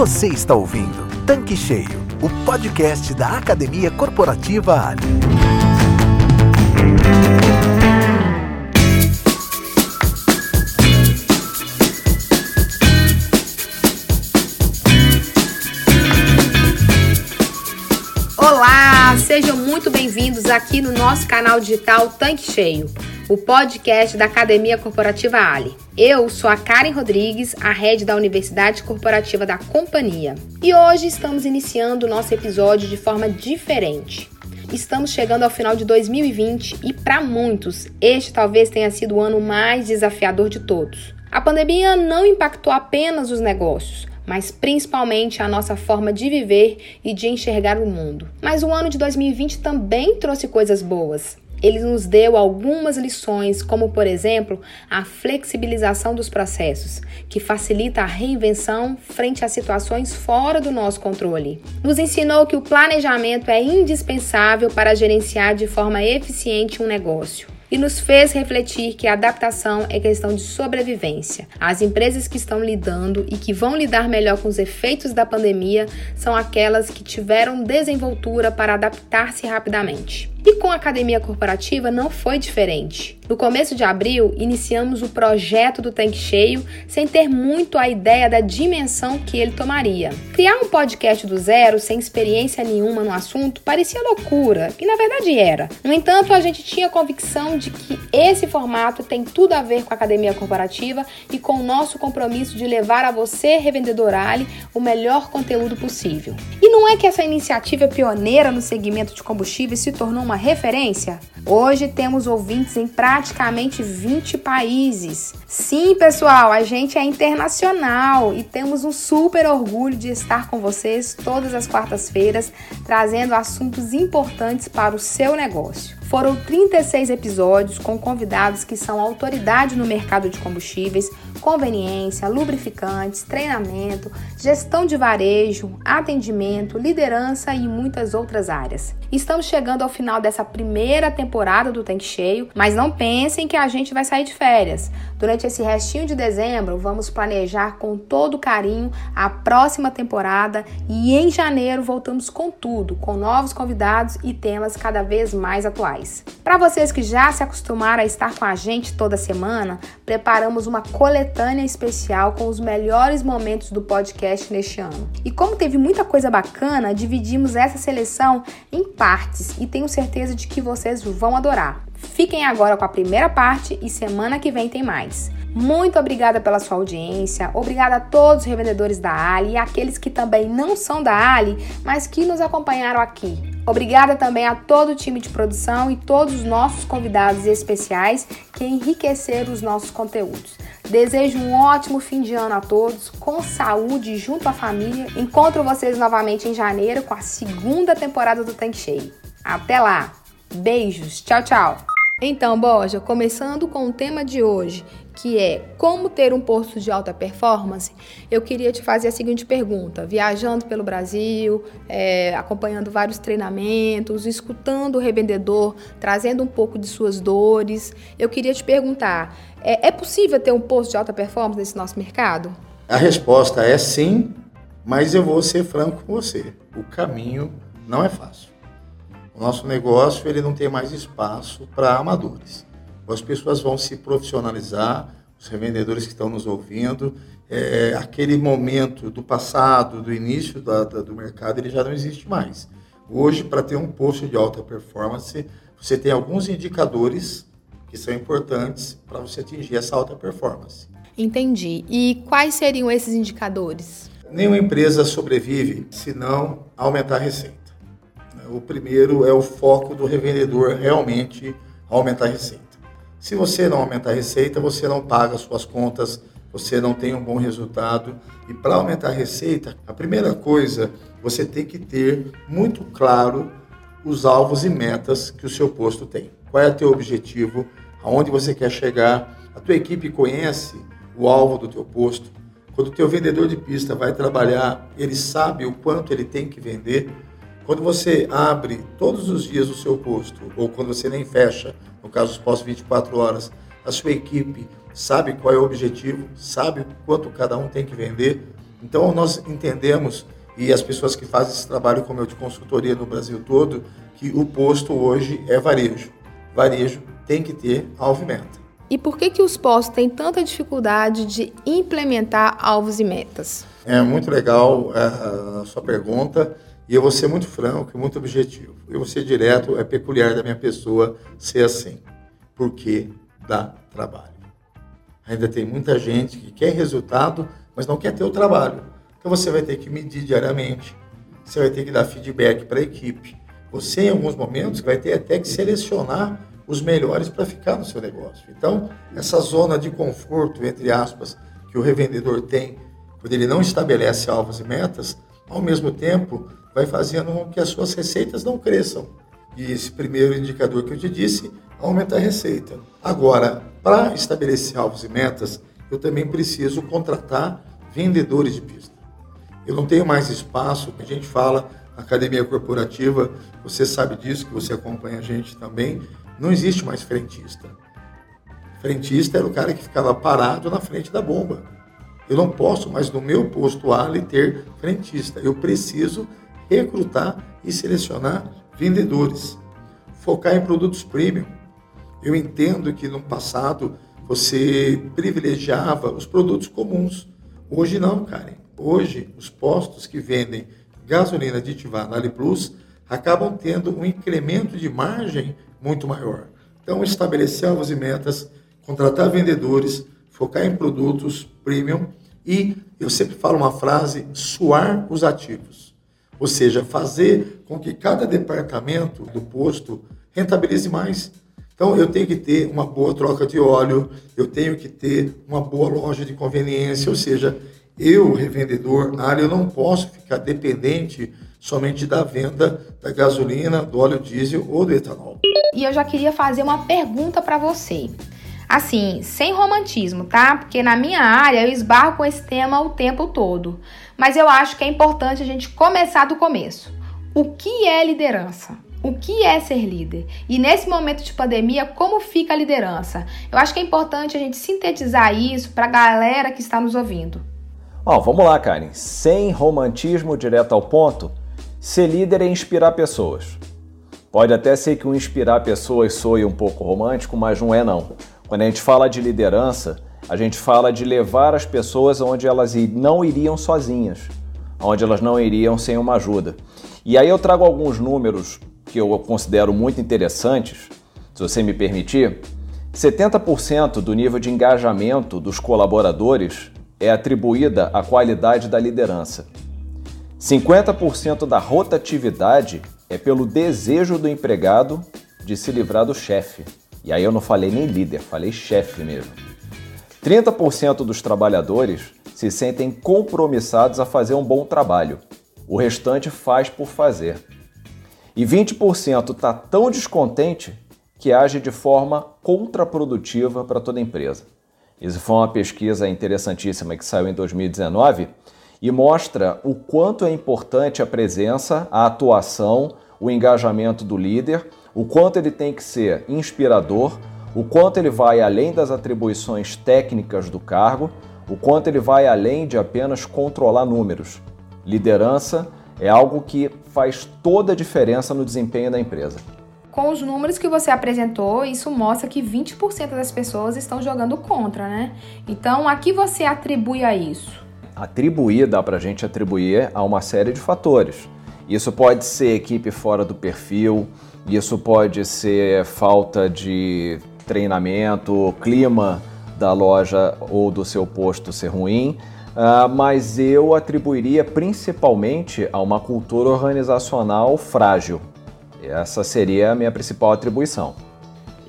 Você está ouvindo Tanque Cheio, o podcast da Academia Corporativa Ali. Olá, sejam muito bem-vindos aqui no nosso canal digital Tanque Cheio o podcast da Academia Corporativa Ali. Eu sou a Karen Rodrigues, a head da Universidade Corporativa da companhia. E hoje estamos iniciando o nosso episódio de forma diferente. Estamos chegando ao final de 2020 e para muitos, este talvez tenha sido o ano mais desafiador de todos. A pandemia não impactou apenas os negócios, mas principalmente a nossa forma de viver e de enxergar o mundo. Mas o ano de 2020 também trouxe coisas boas ele nos deu algumas lições, como por exemplo, a flexibilização dos processos, que facilita a reinvenção frente a situações fora do nosso controle. Nos ensinou que o planejamento é indispensável para gerenciar de forma eficiente um negócio e nos fez refletir que a adaptação é questão de sobrevivência. As empresas que estão lidando e que vão lidar melhor com os efeitos da pandemia são aquelas que tiveram desenvoltura para adaptar-se rapidamente. E com a academia corporativa não foi diferente. No começo de abril, iniciamos o projeto do Tanque Cheio sem ter muito a ideia da dimensão que ele tomaria. Criar um podcast do zero, sem experiência nenhuma no assunto, parecia loucura, e na verdade era. No entanto, a gente tinha convicção de que esse formato tem tudo a ver com a academia corporativa e com o nosso compromisso de levar a você, revendedor Ali, o melhor conteúdo possível. E não é que essa iniciativa pioneira no segmento de combustíveis se tornou uma referência? Hoje temos ouvintes em praticamente 20 países. Sim, pessoal, a gente é internacional e temos um super orgulho de estar com vocês todas as quartas-feiras, trazendo assuntos importantes para o seu negócio. Foram 36 episódios com convidados que são autoridade no mercado de combustíveis, conveniência, lubrificantes, treinamento, gestão de varejo, atendimento, liderança e muitas outras áreas. Estamos chegando ao final dessa primeira temporada do Tanque Cheio, mas não pensem que a gente vai sair de férias. Durante esse restinho de dezembro, vamos planejar com todo carinho a próxima temporada e em janeiro voltamos com tudo, com novos convidados e temas cada vez mais atuais. Para vocês que já se acostumaram a estar com a gente toda semana, preparamos uma coletânea especial com os melhores momentos do podcast neste ano. E como teve muita coisa bacana, dividimos essa seleção em partes e tenho certeza de que vocês vão adorar. Fiquem agora com a primeira parte e semana que vem tem mais. Muito obrigada pela sua audiência, obrigada a todos os revendedores da Ali e aqueles que também não são da Ali, mas que nos acompanharam aqui. Obrigada também a todo o time de produção e todos os nossos convidados especiais que enriqueceram os nossos conteúdos. Desejo um ótimo fim de ano a todos, com saúde junto à família. Encontro vocês novamente em janeiro com a segunda temporada do Tanque Cheio. Até lá! Beijos, tchau, tchau! Então, Borja, começando com o tema de hoje, que é como ter um posto de alta performance, eu queria te fazer a seguinte pergunta: viajando pelo Brasil, é, acompanhando vários treinamentos, escutando o revendedor, trazendo um pouco de suas dores, eu queria te perguntar: é, é possível ter um posto de alta performance nesse nosso mercado? A resposta é sim, mas eu vou ser franco com você: o caminho não é fácil. O nosso negócio ele não tem mais espaço para amadores as pessoas vão se profissionalizar, os revendedores que estão nos ouvindo, é, aquele momento do passado, do início da, da, do mercado, ele já não existe mais. Hoje, para ter um posto de alta performance, você tem alguns indicadores que são importantes para você atingir essa alta performance. Entendi. E quais seriam esses indicadores? Nenhuma empresa sobrevive se não aumentar a receita. O primeiro é o foco do revendedor realmente aumentar a receita. Se você não aumentar a receita, você não paga suas contas, você não tem um bom resultado. E para aumentar a receita, a primeira coisa, você tem que ter muito claro os alvos e metas que o seu posto tem. Qual é o teu objetivo? Aonde você quer chegar? A tua equipe conhece o alvo do teu posto. Quando o teu vendedor de pista vai trabalhar, ele sabe o quanto ele tem que vender. Quando você abre todos os dias o seu posto, ou quando você nem fecha, no caso, os pós 24 horas, a sua equipe sabe qual é o objetivo, sabe quanto cada um tem que vender. Então nós entendemos e as pessoas que fazem esse trabalho como eu de consultoria no Brasil todo, que o posto hoje é varejo. Varejo tem que ter alvo e meta. E por que, que os postos têm tanta dificuldade de implementar alvos e metas? É muito legal é, a sua pergunta e eu vou ser muito franco muito objetivo. Eu vou ser direto, é peculiar da minha pessoa ser assim, porque dá trabalho. Ainda tem muita gente que quer resultado, mas não quer ter o trabalho. Então você vai ter que medir diariamente, você vai ter que dar feedback para a equipe. Você, em alguns momentos, vai ter até que selecionar os melhores para ficar no seu negócio. Então, essa zona de conforto, entre aspas, que o revendedor tem, quando ele não estabelece alvos e metas, ao mesmo tempo vai fazendo com que as suas receitas não cresçam. E esse primeiro indicador que eu te disse, aumenta a receita. Agora, para estabelecer alvos e metas, eu também preciso contratar vendedores de pista. Eu não tenho mais espaço, a gente fala, academia corporativa, você sabe disso, que você acompanha a gente também, não existe mais frentista. Frentista era o cara que ficava parado na frente da bomba. Eu não posso mais no meu posto ali ter frentista. Eu preciso recrutar e selecionar vendedores. Focar em produtos premium. Eu entendo que no passado você privilegiava os produtos comuns. Hoje não, Karen. Hoje, os postos que vendem gasolina aditivada na Ali Plus acabam tendo um incremento de margem muito maior. Então, estabelecer alvos e metas, contratar vendedores, focar em produtos premium e, eu sempre falo uma frase, suar os ativos. Ou seja, fazer com que cada departamento do posto rentabilize mais. Então, eu tenho que ter uma boa troca de óleo, eu tenho que ter uma boa loja de conveniência, ou seja, eu, revendedor, na área, eu não posso ficar dependente somente da venda da gasolina, do óleo diesel ou do etanol. E eu já queria fazer uma pergunta para você. Assim, sem romantismo, tá? Porque na minha área eu esbarro com esse tema o tempo todo. Mas eu acho que é importante a gente começar do começo. O que é liderança? O que é ser líder? E nesse momento de pandemia, como fica a liderança? Eu acho que é importante a gente sintetizar isso para a galera que está nos ouvindo. Bom, vamos lá, Karen. Sem romantismo direto ao ponto, ser líder é inspirar pessoas. Pode até ser que o inspirar pessoas soe um pouco romântico, mas não é não. Quando a gente fala de liderança, a gente fala de levar as pessoas onde elas não iriam sozinhas, onde elas não iriam sem uma ajuda. E aí eu trago alguns números que eu considero muito interessantes, se você me permitir. 70% do nível de engajamento dos colaboradores é atribuída à qualidade da liderança. 50% da rotatividade é pelo desejo do empregado de se livrar do chefe. E aí eu não falei nem líder, falei chefe mesmo. 30% dos trabalhadores se sentem compromissados a fazer um bom trabalho. O restante faz por fazer. E 20% está tão descontente que age de forma contraprodutiva para toda empresa. Isso foi uma pesquisa interessantíssima que saiu em 2019 e mostra o quanto é importante a presença, a atuação, o engajamento do líder, o quanto ele tem que ser inspirador, o quanto ele vai além das atribuições técnicas do cargo, o quanto ele vai além de apenas controlar números. Liderança é algo que faz toda a diferença no desempenho da empresa. Com os números que você apresentou, isso mostra que 20% das pessoas estão jogando contra, né? Então, a que você atribui a isso? Atribuir, dá para a gente atribuir a uma série de fatores. Isso pode ser equipe fora do perfil, isso pode ser falta de treinamento, clima da loja ou do seu posto ser ruim, uh, mas eu atribuiria principalmente a uma cultura organizacional frágil. Essa seria a minha principal atribuição.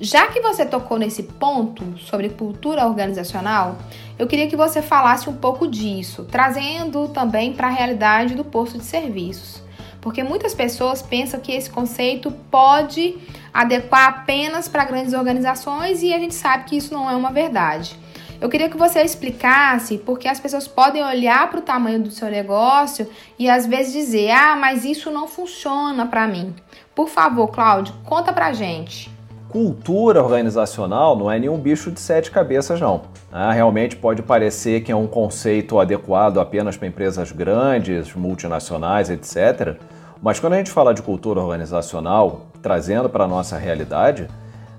Já que você tocou nesse ponto sobre cultura organizacional, eu queria que você falasse um pouco disso, trazendo também para a realidade do posto de serviços. Porque muitas pessoas pensam que esse conceito pode adequar apenas para grandes organizações e a gente sabe que isso não é uma verdade. Eu queria que você explicasse porque as pessoas podem olhar para o tamanho do seu negócio e às vezes dizer: ah, mas isso não funciona para mim. Por favor, Cláudio, conta pra gente. cultura organizacional não é nenhum bicho de sete cabeças, não. Ah, realmente pode parecer que é um conceito adequado apenas para empresas grandes, multinacionais, etc. Mas quando a gente fala de cultura organizacional, trazendo para a nossa realidade,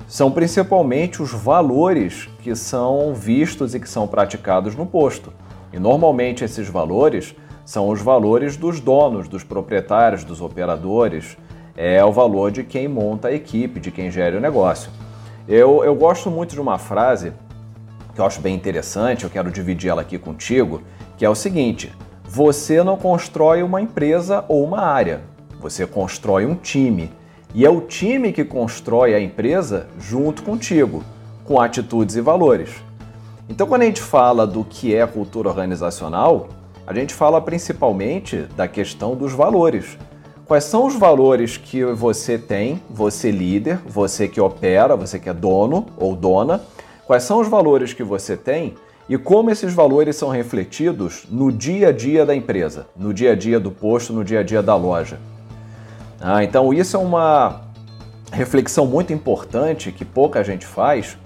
são principalmente os valores que são vistos e que são praticados no posto. E normalmente esses valores são os valores dos donos, dos proprietários, dos operadores, é o valor de quem monta a equipe, de quem gera o negócio. Eu, eu gosto muito de uma frase que eu acho bem interessante, eu quero dividir ela aqui contigo, que é o seguinte: você não constrói uma empresa ou uma área, você constrói um time. E é o time que constrói a empresa junto contigo, com atitudes e valores. Então, quando a gente fala do que é cultura organizacional, a gente fala principalmente da questão dos valores. Quais são os valores que você tem, você líder, você que opera, você que é dono ou dona? Quais são os valores que você tem e como esses valores são refletidos no dia a dia da empresa, no dia a dia do posto, no dia a dia da loja? Ah, então, isso é uma reflexão muito importante que pouca gente faz,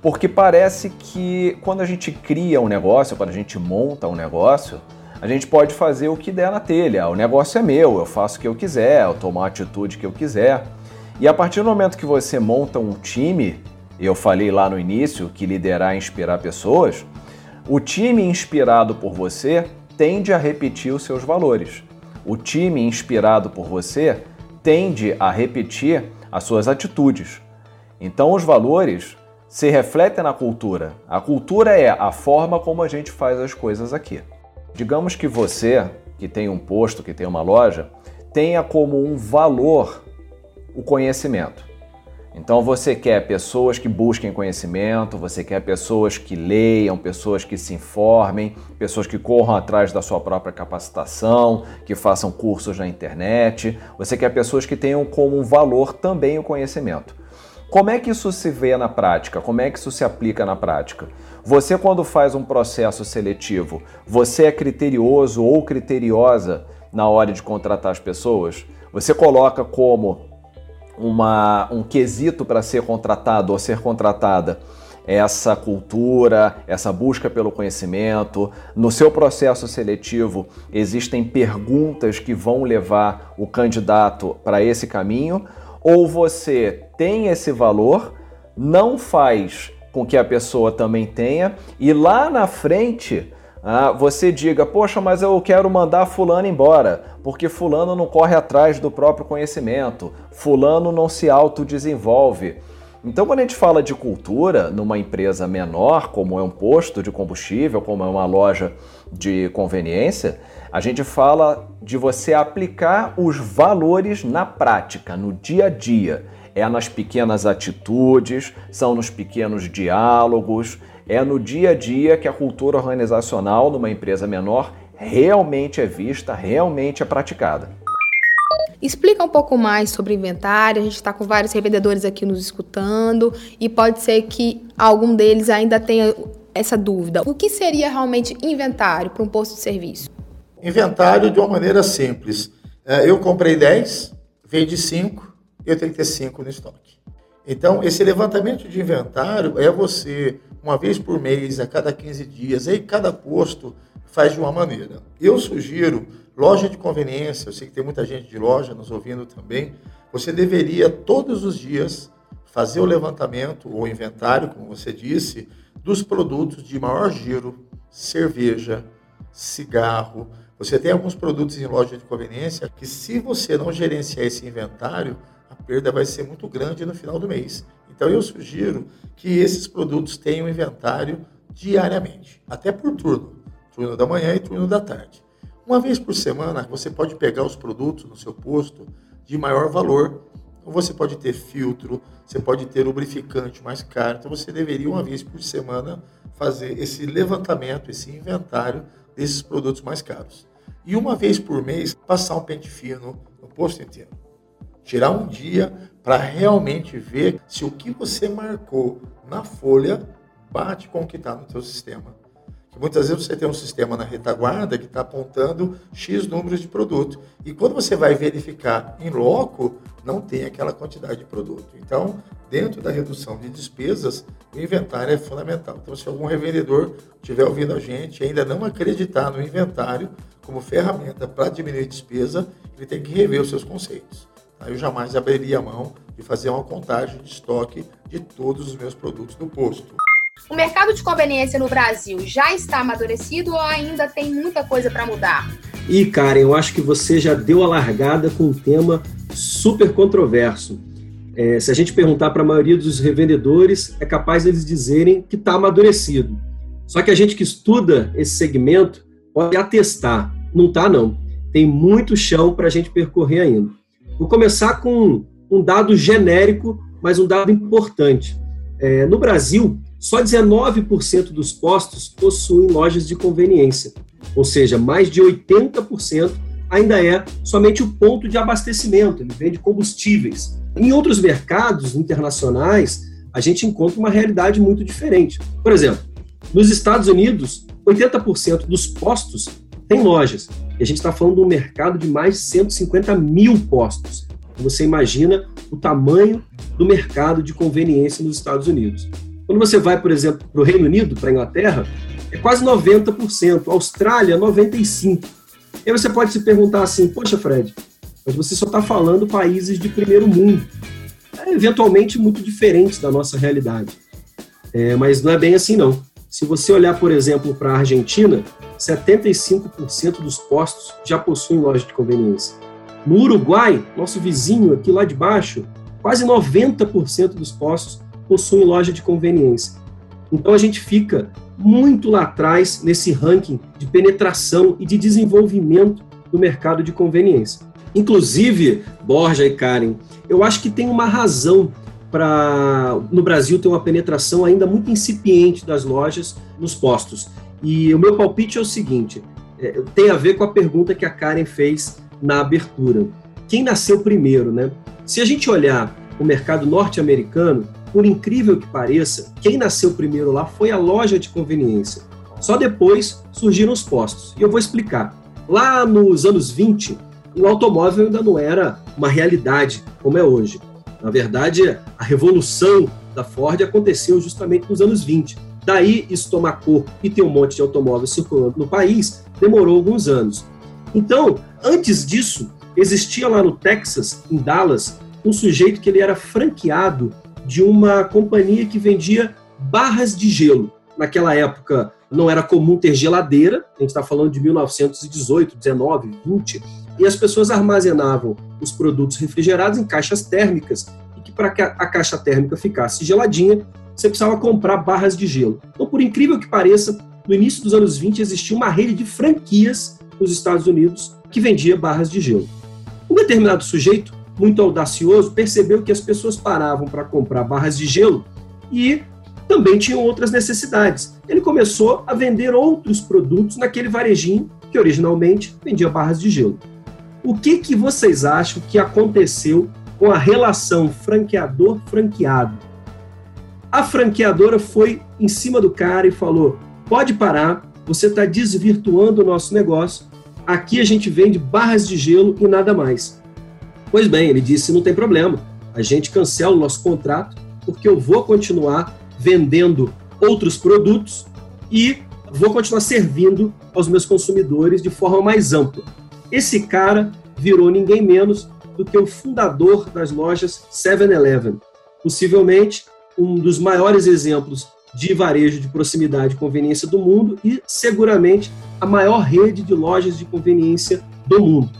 porque parece que quando a gente cria um negócio, quando a gente monta um negócio, a gente pode fazer o que der na telha. O negócio é meu, eu faço o que eu quiser, eu tomo a atitude que eu quiser. E a partir do momento que você monta um time, eu falei lá no início que liderar é inspirar pessoas, o time inspirado por você tende a repetir os seus valores. O time inspirado por você tende a repetir as suas atitudes. Então, os valores se refletem na cultura. A cultura é a forma como a gente faz as coisas aqui. Digamos que você, que tem um posto, que tem uma loja, tenha como um valor o conhecimento. Então você quer pessoas que busquem conhecimento, você quer pessoas que leiam, pessoas que se informem, pessoas que corram atrás da sua própria capacitação, que façam cursos na internet. Você quer pessoas que tenham como valor também o conhecimento. Como é que isso se vê na prática? Como é que isso se aplica na prática? Você, quando faz um processo seletivo, você é criterioso ou criteriosa na hora de contratar as pessoas? Você coloca como uma, um quesito para ser contratado ou ser contratada essa cultura, essa busca pelo conhecimento. No seu processo seletivo, existem perguntas que vão levar o candidato para esse caminho ou você tem esse valor, não faz com que a pessoa também tenha, e lá na frente ah, você diga: Poxa, mas eu quero mandar Fulano embora, porque Fulano não corre atrás do próprio conhecimento, Fulano não se autodesenvolve. Então, quando a gente fala de cultura numa empresa menor, como é um posto de combustível, como é uma loja de conveniência, a gente fala de você aplicar os valores na prática, no dia a dia. É nas pequenas atitudes, são nos pequenos diálogos, é no dia a dia que a cultura organizacional numa empresa menor realmente é vista, realmente é praticada. Explica um pouco mais sobre inventário. A gente está com vários revendedores aqui nos escutando e pode ser que algum deles ainda tenha essa dúvida. O que seria realmente inventário para um posto de serviço? Inventário de uma maneira simples. É, eu comprei 10, vendi 5, eu tenho que ter 5 no estoque. Então, esse levantamento de inventário é você, uma vez por mês, a cada 15 dias, aí cada posto faz de uma maneira. Eu sugiro Loja de conveniência, eu sei que tem muita gente de loja nos ouvindo também. Você deveria todos os dias fazer o levantamento ou inventário, como você disse, dos produtos de maior giro, cerveja, cigarro. Você tem alguns produtos em loja de conveniência que, se você não gerenciar esse inventário, a perda vai ser muito grande no final do mês. Então, eu sugiro que esses produtos tenham inventário diariamente, até por turno, turno da manhã e turno da tarde. Uma vez por semana, você pode pegar os produtos no seu posto de maior valor. Então, você pode ter filtro, você pode ter lubrificante mais caro. Então, você deveria, uma vez por semana, fazer esse levantamento, esse inventário desses produtos mais caros. E uma vez por mês, passar um pente fino no posto inteiro. Tirar um dia para realmente ver se o que você marcou na folha bate com o que está no seu sistema muitas vezes você tem um sistema na retaguarda que está apontando X números de produto. E quando você vai verificar em loco, não tem aquela quantidade de produto. Então, dentro da redução de despesas, o inventário é fundamental. Então, se algum revendedor estiver ouvindo a gente e ainda não acreditar no inventário como ferramenta para diminuir despesa, ele tem que rever os seus conceitos. Eu jamais abriria a mão de fazer uma contagem de estoque de todos os meus produtos no posto. O mercado de conveniência no Brasil já está amadurecido ou ainda tem muita coisa para mudar? E, Karen, eu acho que você já deu a largada com um tema super controverso. É, se a gente perguntar para a maioria dos revendedores, é capaz eles dizerem que está amadurecido. Só que a gente que estuda esse segmento pode atestar. Não está, não. Tem muito chão para a gente percorrer ainda. Vou começar com um dado genérico, mas um dado importante. É, no Brasil, só 19% dos postos possuem lojas de conveniência, ou seja, mais de 80% ainda é somente o ponto de abastecimento, ele vende combustíveis. Em outros mercados internacionais, a gente encontra uma realidade muito diferente. Por exemplo, nos Estados Unidos, 80% dos postos têm lojas. E a gente está falando de um mercado de mais de 150 mil postos. Você imagina o tamanho do mercado de conveniência nos Estados Unidos. Quando você vai, por exemplo, para o Reino Unido, para a Inglaterra, é quase 90%, Austrália, 95%. E aí você pode se perguntar assim, poxa, Fred, mas você só está falando países de primeiro mundo. É eventualmente muito diferente da nossa realidade. É, mas não é bem assim, não. Se você olhar, por exemplo, para a Argentina, 75% dos postos já possuem loja de conveniência. No Uruguai, nosso vizinho aqui lá de baixo, quase 90% dos postos possuem loja de conveniência. Então a gente fica muito lá atrás nesse ranking de penetração e de desenvolvimento do mercado de conveniência. Inclusive, Borja e Karen, eu acho que tem uma razão para no Brasil ter uma penetração ainda muito incipiente das lojas nos postos. E o meu palpite é o seguinte: é, tem a ver com a pergunta que a Karen fez na abertura. Quem nasceu primeiro, né? Se a gente olhar o mercado norte-americano, por incrível que pareça, quem nasceu primeiro lá foi a loja de conveniência. Só depois surgiram os postos. E eu vou explicar. Lá nos anos 20, o automóvel ainda não era uma realidade como é hoje. Na verdade, a revolução da Ford aconteceu justamente nos anos 20. Daí isso tomar corpo e ter um monte de automóveis circulando no país demorou alguns anos. Então, antes disso, existia lá no Texas, em Dallas, um sujeito que ele era franqueado de uma companhia que vendia barras de gelo. Naquela época não era comum ter geladeira, a gente está falando de 1918, 19, 20, e as pessoas armazenavam os produtos refrigerados em caixas térmicas, e que para que a caixa térmica ficasse geladinha, você precisava comprar barras de gelo. Então, por incrível que pareça, no início dos anos 20 existia uma rede de franquias nos Estados Unidos que vendia barras de gelo. Um determinado sujeito muito audacioso, percebeu que as pessoas paravam para comprar barras de gelo e também tinham outras necessidades. Ele começou a vender outros produtos naquele varejinho que originalmente vendia barras de gelo. O que, que vocês acham que aconteceu com a relação franqueador-franqueado? A franqueadora foi em cima do cara e falou: pode parar, você está desvirtuando o nosso negócio. Aqui a gente vende barras de gelo e nada mais. Pois bem, ele disse: não tem problema, a gente cancela o nosso contrato, porque eu vou continuar vendendo outros produtos e vou continuar servindo aos meus consumidores de forma mais ampla. Esse cara virou ninguém menos do que o fundador das lojas 7-Eleven, possivelmente um dos maiores exemplos de varejo de proximidade e conveniência do mundo e seguramente a maior rede de lojas de conveniência do mundo.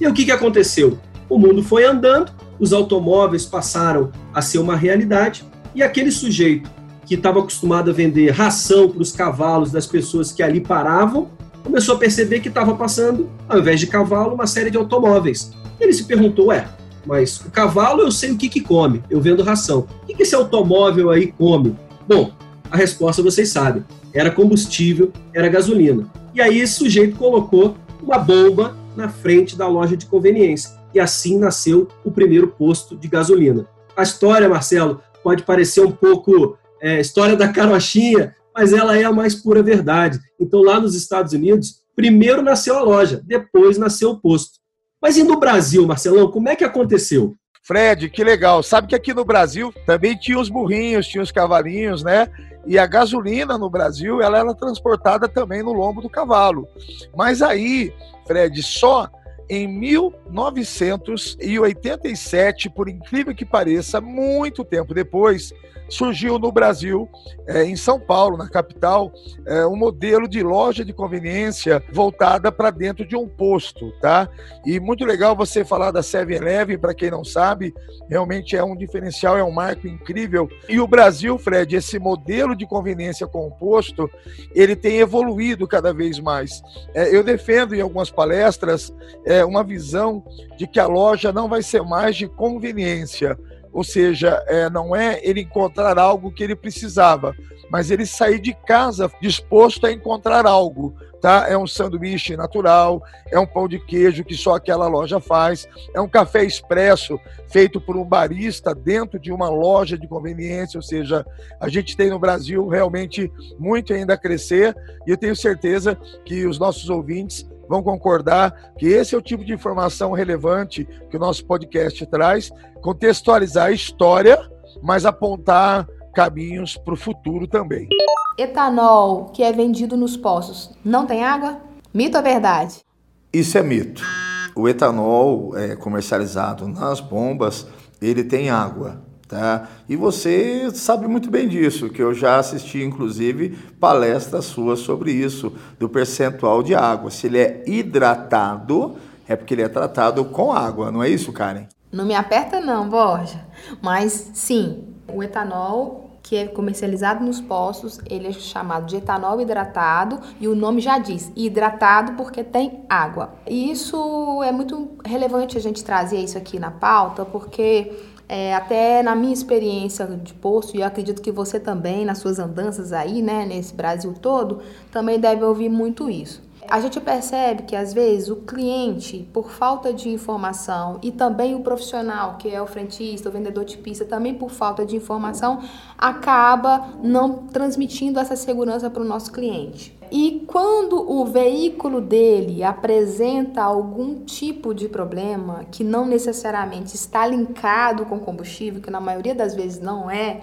E o que, que aconteceu? O mundo foi andando, os automóveis passaram a ser uma realidade e aquele sujeito que estava acostumado a vender ração para os cavalos das pessoas que ali paravam, começou a perceber que estava passando, ao invés de cavalo, uma série de automóveis. Ele se perguntou: ué, mas o cavalo eu sei o que, que come, eu vendo ração. O que, que esse automóvel aí come? Bom, a resposta vocês sabem: era combustível, era gasolina. E aí esse sujeito colocou uma bomba na frente da loja de conveniência e assim nasceu o primeiro posto de gasolina. A história, Marcelo, pode parecer um pouco é, história da carochinha, mas ela é a mais pura verdade. Então, lá nos Estados Unidos, primeiro nasceu a loja, depois nasceu o posto. Mas e no Brasil, Marcelão, como é que aconteceu? Fred, que legal. Sabe que aqui no Brasil também tinha os burrinhos, tinha os cavalinhos, né? E a gasolina no Brasil, ela era transportada também no lombo do cavalo. Mas aí, Fred, só em 1987, por incrível que pareça, muito tempo depois, surgiu no Brasil, é, em São Paulo, na capital, é, um modelo de loja de conveniência voltada para dentro de um posto, tá? E muito legal você falar da 7-Eleven, para quem não sabe, realmente é um diferencial, é um marco incrível. E o Brasil, Fred, esse modelo de conveniência com o posto, ele tem evoluído cada vez mais. É, eu defendo em algumas palestras é, uma visão de que a loja não vai ser mais de conveniência, ou seja, é, não é ele encontrar algo que ele precisava, mas ele sair de casa disposto a encontrar algo. Tá? É um sanduíche natural, é um pão de queijo que só aquela loja faz, é um café expresso feito por um barista dentro de uma loja de conveniência, ou seja, a gente tem no Brasil realmente muito ainda a crescer e eu tenho certeza que os nossos ouvintes vão concordar que esse é o tipo de informação relevante que o nosso podcast traz, contextualizar a história, mas apontar caminhos para o futuro também. Etanol que é vendido nos poços não tem água? Mito ou verdade? Isso é mito. O etanol é comercializado nas bombas, ele tem água. Tá? E você sabe muito bem disso, que eu já assisti, inclusive, palestras suas sobre isso, do percentual de água. Se ele é hidratado, é porque ele é tratado com água, não é isso, Karen? Não me aperta não, Borja. Mas sim, o etanol que é comercializado nos postos, ele é chamado de etanol hidratado e o nome já diz, hidratado porque tem água. E isso é muito relevante a gente trazer isso aqui na pauta, porque é, até na minha experiência de posto, e eu acredito que você também, nas suas andanças aí, né, nesse Brasil todo, também deve ouvir muito isso. A gente percebe que às vezes o cliente, por falta de informação, e também o profissional, que é o frentista, o vendedor de pista, também por falta de informação, acaba não transmitindo essa segurança para o nosso cliente. E quando o veículo dele apresenta algum tipo de problema que não necessariamente está linkado com combustível, que na maioria das vezes não é,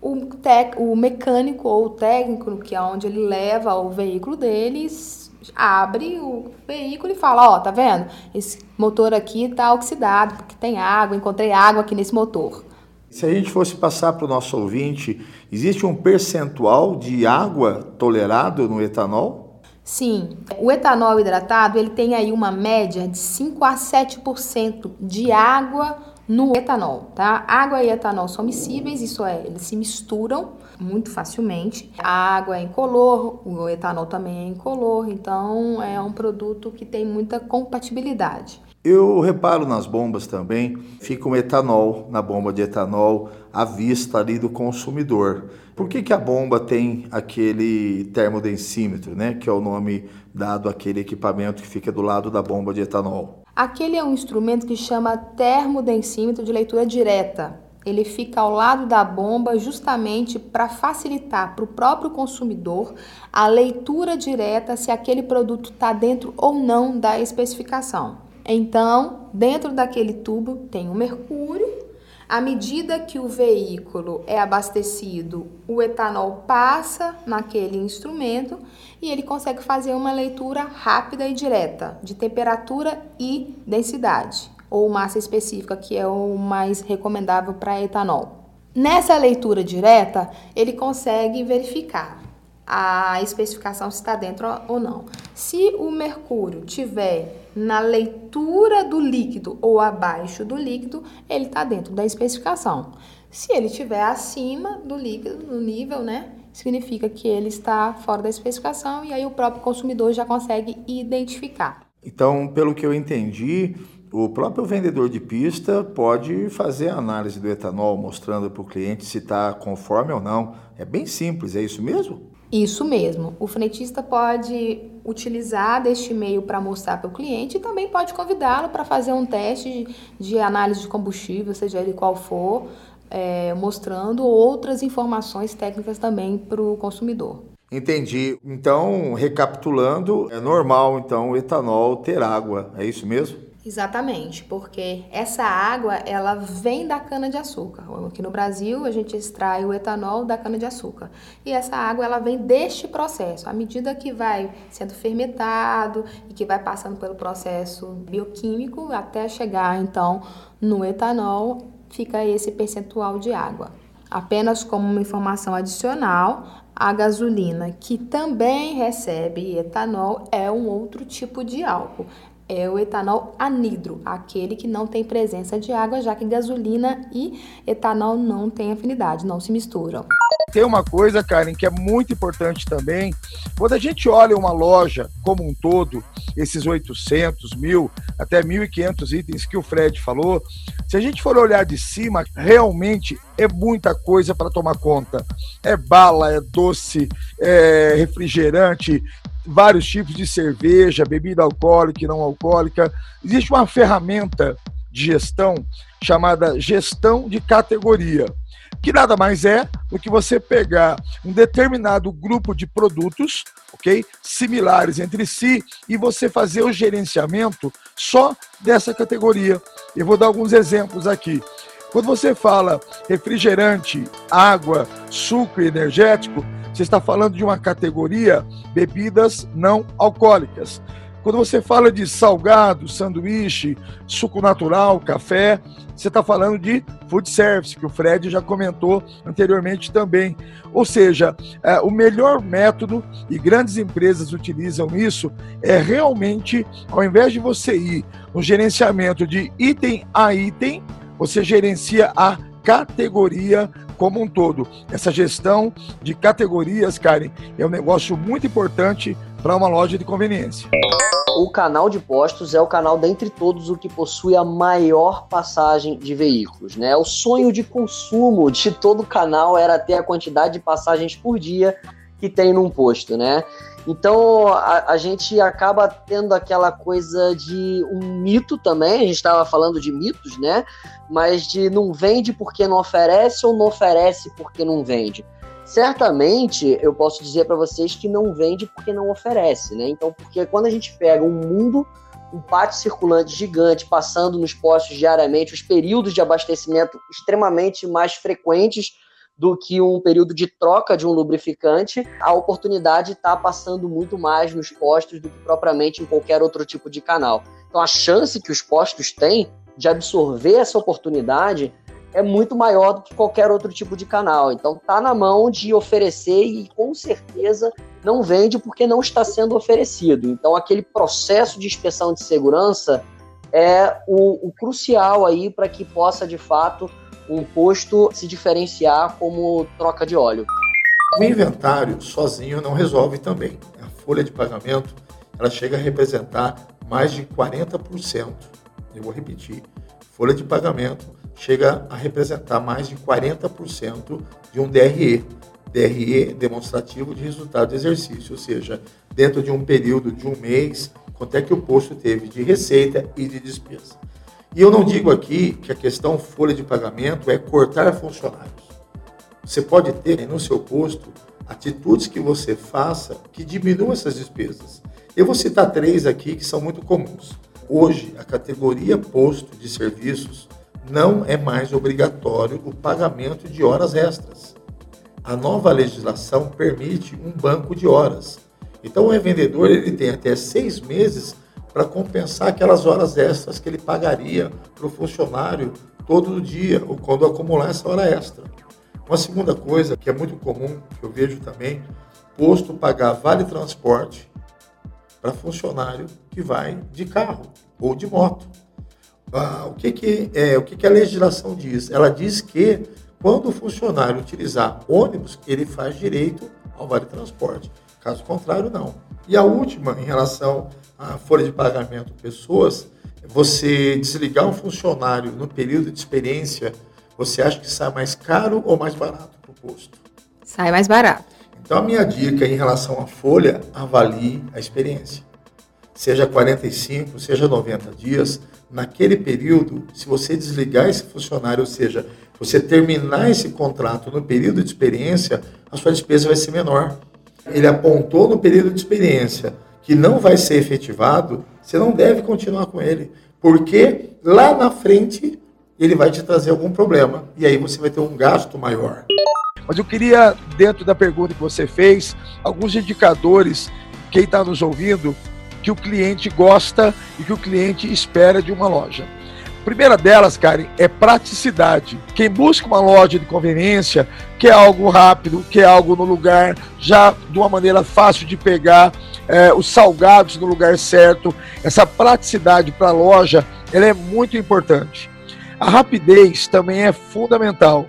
o, tec, o mecânico ou o técnico, que é onde ele leva o veículo deles, abre o veículo e fala, ó, oh, tá vendo? Esse motor aqui tá oxidado porque tem água, encontrei água aqui nesse motor. Se a gente fosse passar para o nosso ouvinte, existe um percentual de água tolerado no etanol? Sim, o etanol hidratado ele tem aí uma média de 5 a 7% de água no etanol, tá? Água e etanol são miscíveis, isso é, eles se misturam muito facilmente. A água é incolor, o etanol também é incolor, então é um produto que tem muita compatibilidade. Eu reparo nas bombas também, fica um etanol na bomba de etanol à vista ali do consumidor. Por que, que a bomba tem aquele termodensímetro, né? Que é o nome dado àquele equipamento que fica do lado da bomba de etanol? Aquele é um instrumento que chama termodensímetro de leitura direta. Ele fica ao lado da bomba justamente para facilitar para o próprio consumidor a leitura direta se aquele produto está dentro ou não da especificação. Então, dentro daquele tubo tem o mercúrio. À medida que o veículo é abastecido, o etanol passa naquele instrumento e ele consegue fazer uma leitura rápida e direta de temperatura e densidade, ou massa específica, que é o mais recomendável para etanol. Nessa leitura direta, ele consegue verificar a especificação se está dentro ou não. Se o mercúrio tiver na leitura do líquido ou abaixo do líquido, ele está dentro da especificação. Se ele estiver acima do líquido, no nível, né, significa que ele está fora da especificação e aí o próprio consumidor já consegue identificar. Então, pelo que eu entendi, o próprio vendedor de pista pode fazer a análise do etanol, mostrando para o cliente se está conforme ou não. É bem simples, é isso mesmo? Isso mesmo. O frentista pode utilizar deste e-mail para mostrar para o cliente e também pode convidá-lo para fazer um teste de, de análise de combustível, seja ele qual for, é, mostrando outras informações técnicas também para o consumidor. Entendi. Então, recapitulando, é normal então o etanol ter água, é isso mesmo? Exatamente, porque essa água ela vem da cana de açúcar. Aqui no Brasil a gente extrai o etanol da cana de açúcar e essa água ela vem deste processo. À medida que vai sendo fermentado e que vai passando pelo processo bioquímico até chegar então no etanol, fica esse percentual de água. Apenas como uma informação adicional, a gasolina, que também recebe etanol, é um outro tipo de álcool é o etanol anidro, aquele que não tem presença de água, já que gasolina e etanol não têm afinidade, não se misturam. Tem uma coisa, Karen, que é muito importante também. Quando a gente olha uma loja como um todo, esses 800, mil, até 1.500 itens que o Fred falou, se a gente for olhar de cima, realmente é muita coisa para tomar conta. É bala, é doce, é refrigerante, vários tipos de cerveja, bebida alcoólica e não alcoólica. Existe uma ferramenta de gestão chamada gestão de categoria, que nada mais é do que você pegar um determinado grupo de produtos, ok, similares entre si e você fazer o gerenciamento só dessa categoria. Eu vou dar alguns exemplos aqui. Quando você fala refrigerante, água, suco energético, você está falando de uma categoria bebidas não alcoólicas. Quando você fala de salgado, sanduíche, suco natural, café, você está falando de food service, que o Fred já comentou anteriormente também. Ou seja, é, o melhor método, e grandes empresas utilizam isso, é realmente, ao invés de você ir no gerenciamento de item a item, você gerencia a categoria como um todo. Essa gestão de categorias, Karen, é um negócio muito importante para uma loja de conveniência. O canal de postos é o canal dentre todos o que possui a maior passagem de veículos, né? O sonho de consumo de todo o canal era ter a quantidade de passagens por dia que tem num posto, né? Então a, a, gente acaba tendo aquela coisa de um mito também, a gente estava falando de mitos, né? Mas de não vende porque não oferece ou não oferece porque não vende. Certamente eu posso dizer para vocês que não vende porque não oferece, né? Então, porque quando a gente pega um mundo, um pátio circulante gigante passando nos postos diariamente, os períodos de abastecimento extremamente mais frequentes do que um período de troca de um lubrificante, a oportunidade está passando muito mais nos postos do que propriamente em qualquer outro tipo de canal. Então a chance que os postos têm de absorver essa oportunidade é muito maior do que qualquer outro tipo de canal. Então tá na mão de oferecer e com certeza não vende porque não está sendo oferecido. Então aquele processo de inspeção de segurança é o, o crucial aí para que possa de fato um posto se diferenciar como troca de óleo. O inventário sozinho não resolve também. A folha de pagamento ela chega a representar mais de 40%. Eu vou repetir. Folha de pagamento chega a representar mais de 40% de um DRE. DRE demonstrativo de resultado de exercício, ou seja, dentro de um período de um mês, quanto é que o posto teve de receita e de despesa. E eu não digo aqui que a questão folha de pagamento é cortar funcionários. Você pode ter no seu posto atitudes que você faça que diminuam essas despesas. Eu vou citar três aqui que são muito comuns. Hoje, a categoria posto de serviços não é mais obrigatório o pagamento de horas extras. A nova legislação permite um banco de horas. Então, o revendedor ele tem até seis meses para compensar aquelas horas extras que ele pagaria para o funcionário todo dia ou quando acumular essa hora extra. Uma segunda coisa que é muito comum, que eu vejo também, posto pagar vale transporte para funcionário que vai de carro ou de moto. Ah, o que, que, é, o que, que a legislação diz? Ela diz que quando o funcionário utilizar ônibus, ele faz direito ao vale transporte. Caso contrário, não. E a última, em relação à folha de pagamento pessoas, você desligar um funcionário no período de experiência, você acha que sai mais caro ou mais barato para o posto? Sai mais barato. Então, a minha dica em relação à folha, avalie a experiência. seja 45, seja 90 dias, naquele período, se você desligar esse funcionário, ou seja, você terminar esse contrato no período de experiência, a sua despesa vai ser menor. Ele apontou no período de experiência que não vai ser efetivado, você não deve continuar com ele, porque lá na frente ele vai te trazer algum problema e aí você vai ter um gasto maior. Mas eu queria, dentro da pergunta que você fez, alguns indicadores, quem está nos ouvindo, que o cliente gosta e que o cliente espera de uma loja. Primeira delas, Karen, é praticidade. Quem busca uma loja de conveniência quer algo rápido, quer algo no lugar, já de uma maneira fácil de pegar, é, os salgados no lugar certo. Essa praticidade para a loja ela é muito importante. A rapidez também é fundamental.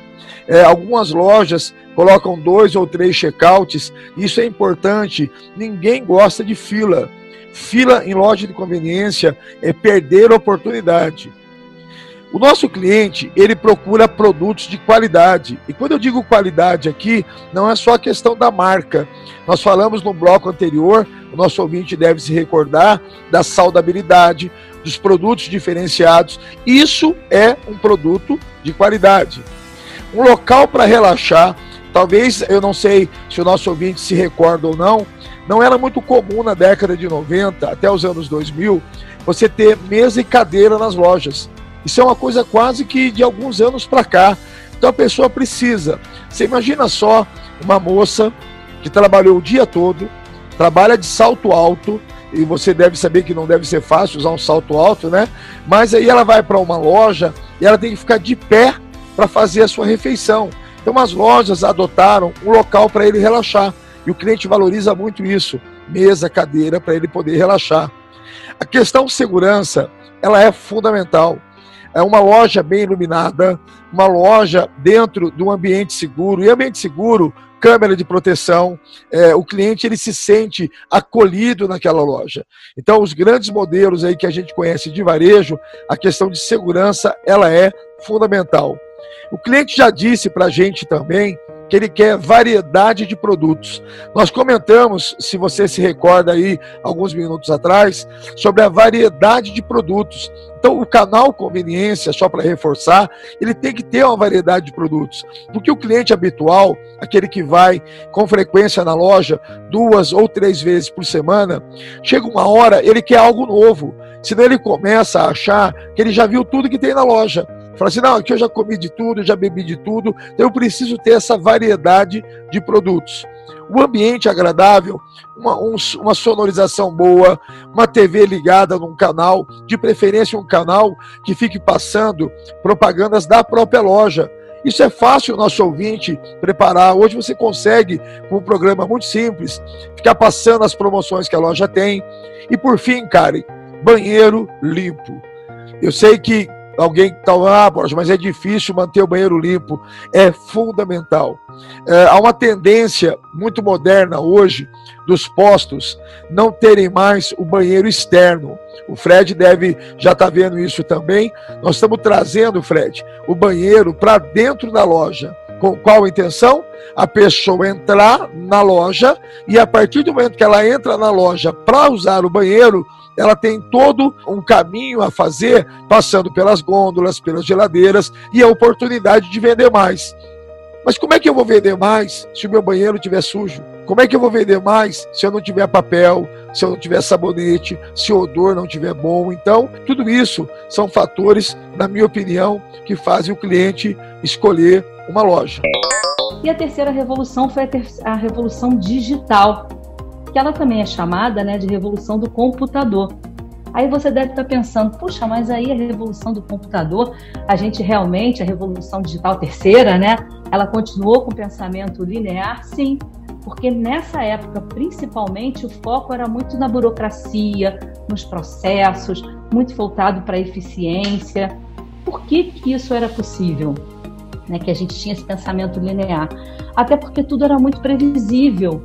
É, algumas lojas colocam dois ou três checkouts, isso é importante. Ninguém gosta de fila. Fila em loja de conveniência é perder a oportunidade. O nosso cliente, ele procura produtos de qualidade. E quando eu digo qualidade aqui, não é só a questão da marca. Nós falamos no bloco anterior, o nosso ouvinte deve se recordar da saudabilidade, dos produtos diferenciados. Isso é um produto de qualidade. Um local para relaxar, talvez, eu não sei se o nosso ouvinte se recorda ou não, não era muito comum na década de 90 até os anos 2000 você ter mesa e cadeira nas lojas. Isso é uma coisa quase que de alguns anos para cá. Então a pessoa precisa. Você imagina só uma moça que trabalhou o dia todo, trabalha de salto alto, e você deve saber que não deve ser fácil usar um salto alto, né? Mas aí ela vai para uma loja e ela tem que ficar de pé para fazer a sua refeição. Então as lojas adotaram um local para ele relaxar e o cliente valoriza muito isso, mesa, cadeira para ele poder relaxar. A questão segurança, ela é fundamental é uma loja bem iluminada, uma loja dentro de um ambiente seguro. E ambiente seguro, câmera de proteção, é, o cliente ele se sente acolhido naquela loja. Então, os grandes modelos aí que a gente conhece de varejo, a questão de segurança ela é fundamental. O cliente já disse para a gente também que ele quer variedade de produtos. Nós comentamos, se você se recorda aí, alguns minutos atrás, sobre a variedade de produtos. Então, o canal conveniência, só para reforçar, ele tem que ter uma variedade de produtos. Porque o cliente habitual, aquele que vai com frequência na loja duas ou três vezes por semana, chega uma hora, ele quer algo novo. Senão ele começa a achar que ele já viu tudo que tem na loja. Fala assim, não, aqui eu já comi de tudo, já bebi de tudo, então eu preciso ter essa variedade de produtos. O ambiente agradável, uma, um, uma sonorização boa, uma TV ligada num canal, de preferência um canal que fique passando propagandas da própria loja. Isso é fácil o nosso ouvinte preparar. Hoje você consegue, com um programa muito simples, ficar passando as promoções que a loja tem. E por fim, Karen, banheiro limpo. Eu sei que Alguém que está ah, mas é difícil manter o banheiro limpo. É fundamental. É, há uma tendência muito moderna hoje dos postos não terem mais o banheiro externo. O Fred deve já estar tá vendo isso também. Nós estamos trazendo, Fred, o banheiro para dentro da loja. Com qual intenção? A pessoa entrar na loja e a partir do momento que ela entra na loja para usar o banheiro, ela tem todo um caminho a fazer, passando pelas gôndolas, pelas geladeiras e a oportunidade de vender mais. Mas como é que eu vou vender mais se o meu banheiro estiver sujo? Como é que eu vou vender mais se eu não tiver papel, se eu não tiver sabonete, se o odor não estiver bom? Então, tudo isso são fatores, na minha opinião, que fazem o cliente escolher uma loja. E a terceira revolução foi a, ter a revolução digital, que ela também é chamada né, de revolução do computador. Aí você deve estar pensando, puxa, mas aí a revolução do computador, a gente realmente, a revolução digital terceira, né? Ela continuou com o pensamento linear? Sim, porque nessa época, principalmente, o foco era muito na burocracia, nos processos, muito voltado para a eficiência. Por que, que isso era possível? Né, que a gente tinha esse pensamento linear. Até porque tudo era muito previsível.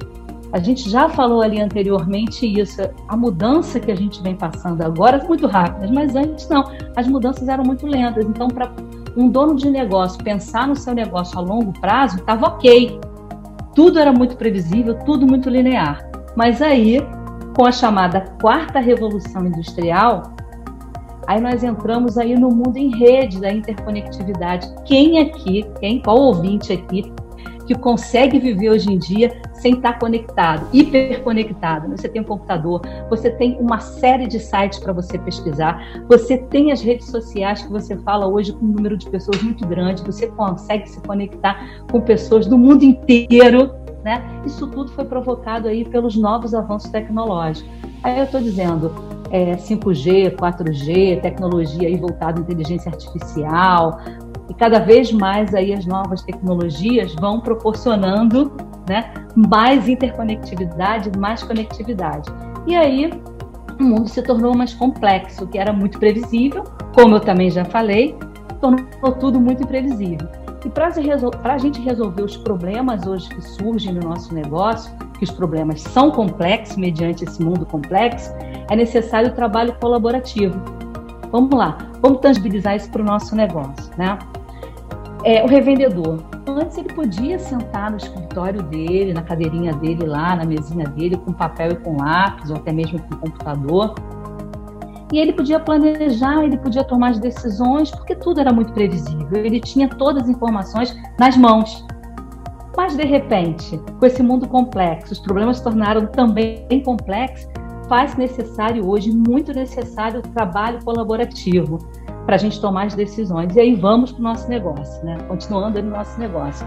A gente já falou ali anteriormente isso, a mudança que a gente vem passando agora é muito rápida, mas antes não, as mudanças eram muito lentas. Então, para um dono de negócio pensar no seu negócio a longo prazo, estava ok. Tudo era muito previsível, tudo muito linear. Mas aí com a chamada quarta revolução industrial, aí nós entramos aí no mundo em rede da interconectividade. Quem aqui, quem, qual ouvinte aqui que consegue viver hoje em dia sem estar conectado, hiperconectado. Você tem um computador, você tem uma série de sites para você pesquisar, você tem as redes sociais que você fala hoje com um número de pessoas muito grande, você consegue se conectar com pessoas do mundo inteiro. Né? Isso tudo foi provocado aí pelos novos avanços tecnológicos. Aí eu estou dizendo, é, 5G, 4G, tecnologia aí voltada à inteligência artificial, e cada vez mais aí as novas tecnologias vão proporcionando né, mais interconectividade, mais conectividade. E aí o mundo se tornou mais complexo, que era muito previsível, como eu também já falei, tornou tudo muito imprevisível. E para a gente resolver os problemas hoje que surgem no nosso negócio, que os problemas são complexos mediante esse mundo complexo, é necessário o trabalho colaborativo. Vamos lá, vamos tangibilizar isso para o nosso negócio, né? É, o revendedor. Antes ele podia sentar no escritório dele, na cadeirinha dele lá, na mesinha dele, com papel e com lápis, ou até mesmo com computador. E ele podia planejar, ele podia tomar as decisões, porque tudo era muito previsível. Ele tinha todas as informações nas mãos. Mas, de repente, com esse mundo complexo, os problemas se tornaram também complexos, faz necessário hoje, muito necessário, o trabalho colaborativo para a gente tomar as decisões. E aí vamos para o nosso negócio, né? continuando no nosso negócio.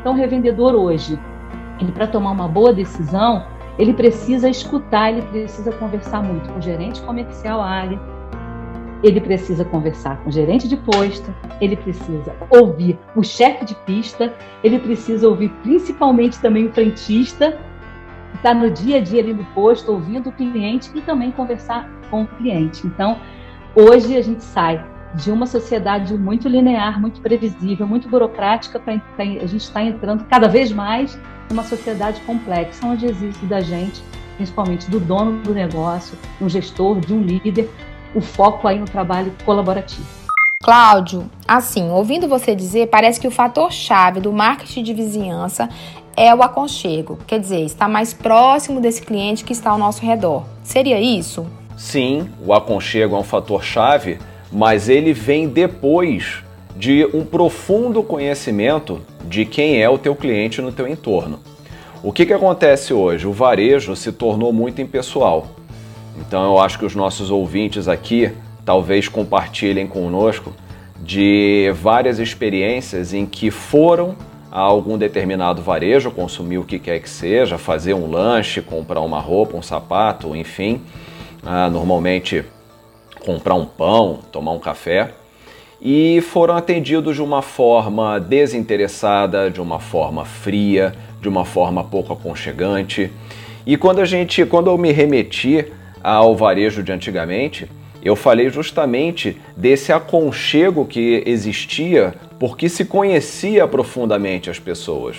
Então, o revendedor hoje, ele para tomar uma boa decisão, ele precisa escutar, ele precisa conversar muito com o gerente comercial área, ele precisa conversar com o gerente de posto, ele precisa ouvir o chefe de pista, ele precisa ouvir principalmente também o frentista, que está no dia a dia ali no posto, ouvindo o cliente e também conversar com o cliente. Então, Hoje a gente sai de uma sociedade muito linear, muito previsível, muito burocrática, para a gente está entrando cada vez mais numa sociedade complexa, onde existe da gente, principalmente do dono do negócio, um gestor, de um líder, o foco aí no trabalho colaborativo. Cláudio, assim, ouvindo você dizer, parece que o fator chave do marketing de vizinhança é o aconchego, quer dizer, estar mais próximo desse cliente que está ao nosso redor. Seria isso? Sim, o aconchego é um fator chave, mas ele vem depois de um profundo conhecimento de quem é o teu cliente no teu entorno. O que, que acontece hoje? O varejo se tornou muito impessoal. Então eu acho que os nossos ouvintes aqui talvez compartilhem conosco de várias experiências em que foram a algum determinado varejo, consumir o que quer que seja, fazer um lanche, comprar uma roupa, um sapato, enfim, ah, normalmente comprar um pão, tomar um café, e foram atendidos de uma forma desinteressada, de uma forma fria, de uma forma pouco aconchegante. E quando a gente, quando eu me remeti ao varejo de antigamente, eu falei justamente desse aconchego que existia porque se conhecia profundamente as pessoas.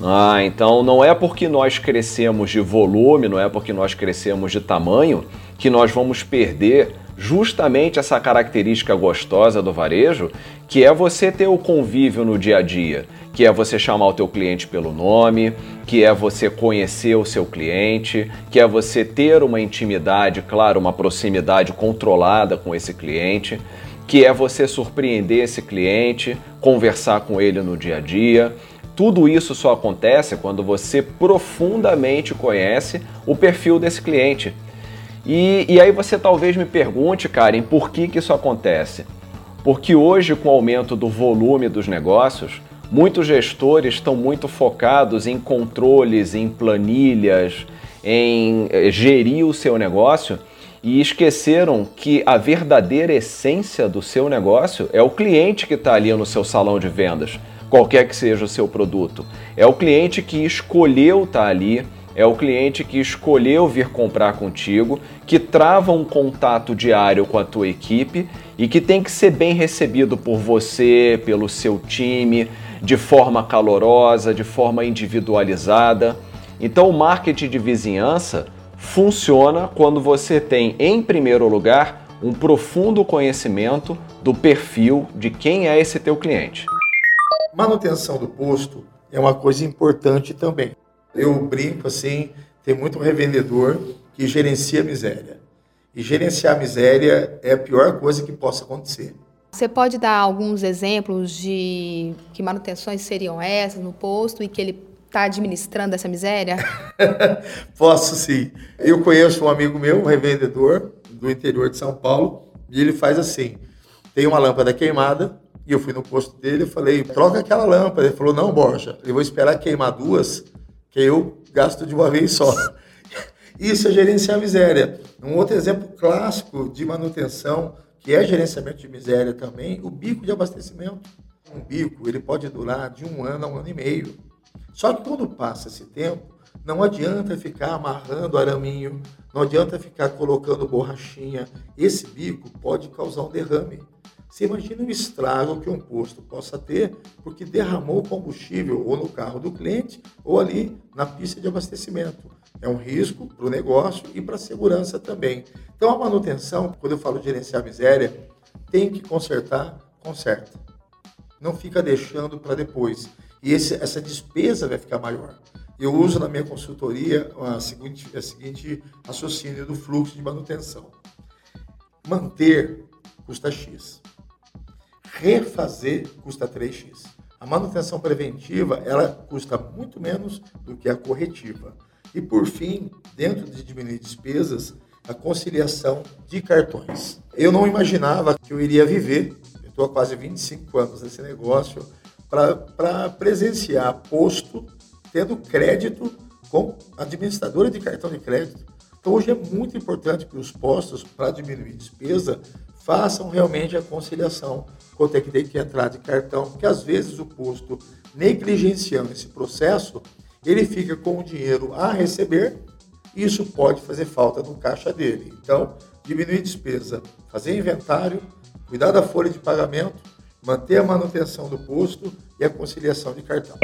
Ah, então não é porque nós crescemos de volume, não é porque nós crescemos de tamanho que nós vamos perder justamente essa característica gostosa do varejo, que é você ter o convívio no dia a dia, que é você chamar o teu cliente pelo nome, que é você conhecer o seu cliente, que é você ter uma intimidade, claro, uma proximidade controlada com esse cliente, que é você surpreender esse cliente, conversar com ele no dia a dia. Tudo isso só acontece quando você profundamente conhece o perfil desse cliente. E, e aí você talvez me pergunte, Karen, por que, que isso acontece? Porque hoje, com o aumento do volume dos negócios, muitos gestores estão muito focados em controles, em planilhas, em eh, gerir o seu negócio e esqueceram que a verdadeira essência do seu negócio é o cliente que está ali no seu salão de vendas qualquer que seja o seu produto. É o cliente que escolheu estar tá ali, é o cliente que escolheu vir comprar contigo, que trava um contato diário com a tua equipe e que tem que ser bem recebido por você, pelo seu time, de forma calorosa, de forma individualizada. Então, o marketing de vizinhança funciona quando você tem, em primeiro lugar, um profundo conhecimento do perfil de quem é esse teu cliente. Manutenção do posto é uma coisa importante também. Eu brinco assim, tem muito revendedor que gerencia a miséria. E gerenciar a miséria é a pior coisa que possa acontecer. Você pode dar alguns exemplos de que manutenções seriam essas no posto e que ele está administrando essa miséria? Posso sim. Eu conheço um amigo meu, um revendedor do interior de São Paulo, e ele faz assim: tem uma lâmpada queimada, e eu fui no posto dele e falei, troca aquela lâmpada. Ele falou, não, Borja, eu vou esperar queimar duas, que eu gasto de uma vez só. Isso é gerenciar a miséria. Um outro exemplo clássico de manutenção, que é gerenciamento de miséria também, o bico de abastecimento. Um bico, ele pode durar de um ano a um ano e meio. Só que quando passa esse tempo, não adianta ficar amarrando araminho, não adianta ficar colocando borrachinha. Esse bico pode causar um derrame. Você imagina o estrago que um posto possa ter porque derramou combustível ou no carro do cliente ou ali na pista de abastecimento. É um risco para o negócio e para a segurança também. Então, a manutenção, quando eu falo de gerenciar miséria, tem que consertar, conserta. Não fica deixando para depois. E esse, essa despesa vai ficar maior. Eu uso na minha consultoria a seguinte, a seguinte raciocínio do fluxo de manutenção. Manter custa X. Refazer custa 3X. A manutenção preventiva, ela custa muito menos do que a corretiva. E por fim, dentro de diminuir despesas, a conciliação de cartões. Eu não imaginava que eu iria viver, eu estou há quase 25 anos nesse negócio, para presenciar posto tendo crédito com administradora de cartão de crédito. Então hoje é muito importante que os postos, para diminuir despesa, façam realmente a conciliação quanto é que tem que entrar de cartão, porque às vezes o posto, negligenciando esse processo, ele fica com o dinheiro a receber e isso pode fazer falta no caixa dele. Então, diminuir despesa, fazer inventário, cuidar da folha de pagamento, manter a manutenção do posto e a conciliação de cartão.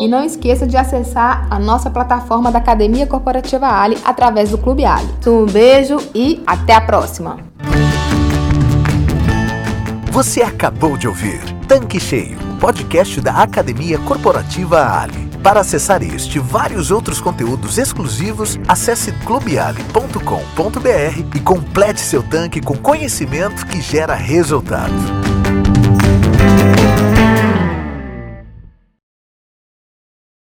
E não esqueça de acessar a nossa plataforma da Academia Corporativa Ali através do Clube Ali. Um beijo e até a próxima! Você acabou de ouvir Tanque Cheio, podcast da Academia Corporativa Ali. Para acessar este e vários outros conteúdos exclusivos, acesse clubeali.com.br e complete seu tanque com conhecimento que gera resultado.